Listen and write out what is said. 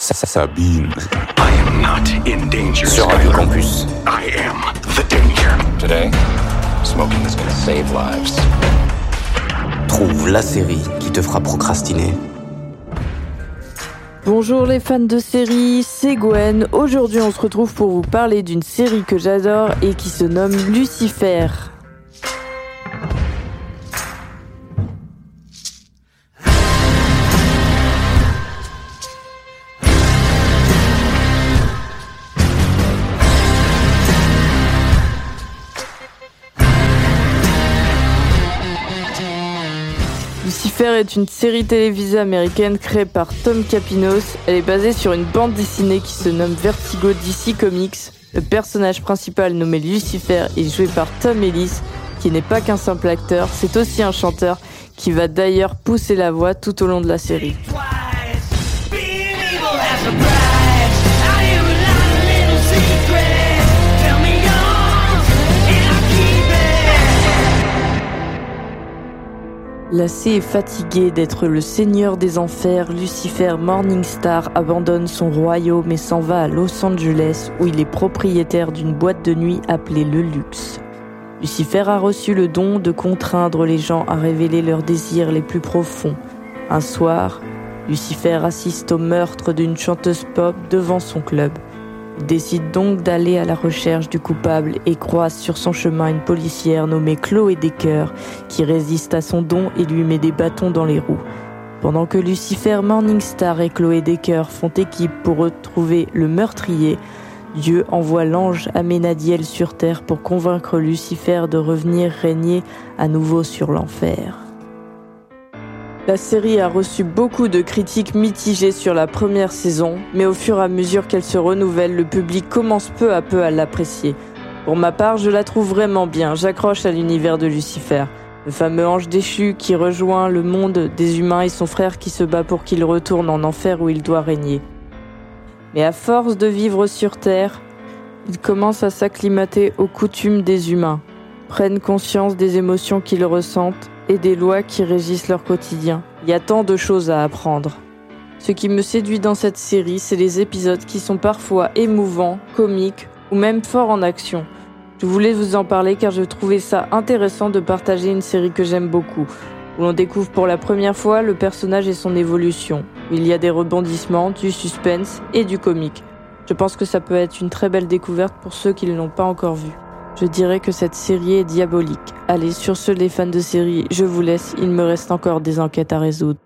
Sabine. I am not in danger. Sur Radio Campus. I am the danger. Today, smoking is gonna save lives. Trouve la série qui te fera procrastiner. Bonjour les fans de série, c'est Gwen. Aujourd'hui on se retrouve pour vous parler d'une série que j'adore et qui se nomme Lucifer. Lucifer est une série télévisée américaine créée par Tom Capinos. Elle est basée sur une bande dessinée qui se nomme Vertigo DC Comics. Le personnage principal nommé Lucifer est joué par Tom Ellis, qui n'est pas qu'un simple acteur, c'est aussi un chanteur qui va d'ailleurs pousser la voix tout au long de la série. Lassé et fatigué d'être le seigneur des enfers, Lucifer Morningstar abandonne son royaume et s'en va à Los Angeles où il est propriétaire d'une boîte de nuit appelée Le Luxe. Lucifer a reçu le don de contraindre les gens à révéler leurs désirs les plus profonds. Un soir, Lucifer assiste au meurtre d'une chanteuse pop devant son club. Décide donc d'aller à la recherche du coupable et croise sur son chemin une policière nommée Chloé Decker qui résiste à son don et lui met des bâtons dans les roues. Pendant que Lucifer Morningstar et Chloé Decker font équipe pour retrouver le meurtrier, Dieu envoie l'ange Aménadiel sur terre pour convaincre Lucifer de revenir régner à nouveau sur l'enfer. La série a reçu beaucoup de critiques mitigées sur la première saison, mais au fur et à mesure qu'elle se renouvelle, le public commence peu à peu à l'apprécier. Pour ma part, je la trouve vraiment bien, j'accroche à l'univers de Lucifer. Le fameux ange déchu qui rejoint le monde des humains et son frère qui se bat pour qu'il retourne en enfer où il doit régner. Mais à force de vivre sur Terre, il commence à s'acclimater aux coutumes des humains, prennent conscience des émotions qu'ils ressentent et des lois qui régissent leur quotidien. Il y a tant de choses à apprendre. Ce qui me séduit dans cette série, c'est les épisodes qui sont parfois émouvants, comiques ou même forts en action. Je voulais vous en parler car je trouvais ça intéressant de partager une série que j'aime beaucoup, où l'on découvre pour la première fois le personnage et son évolution, il y a des rebondissements, du suspense et du comique. Je pense que ça peut être une très belle découverte pour ceux qui ne l'ont pas encore vu. Je dirais que cette série est diabolique. Allez, sur ce les fans de série, je vous laisse, il me reste encore des enquêtes à résoudre.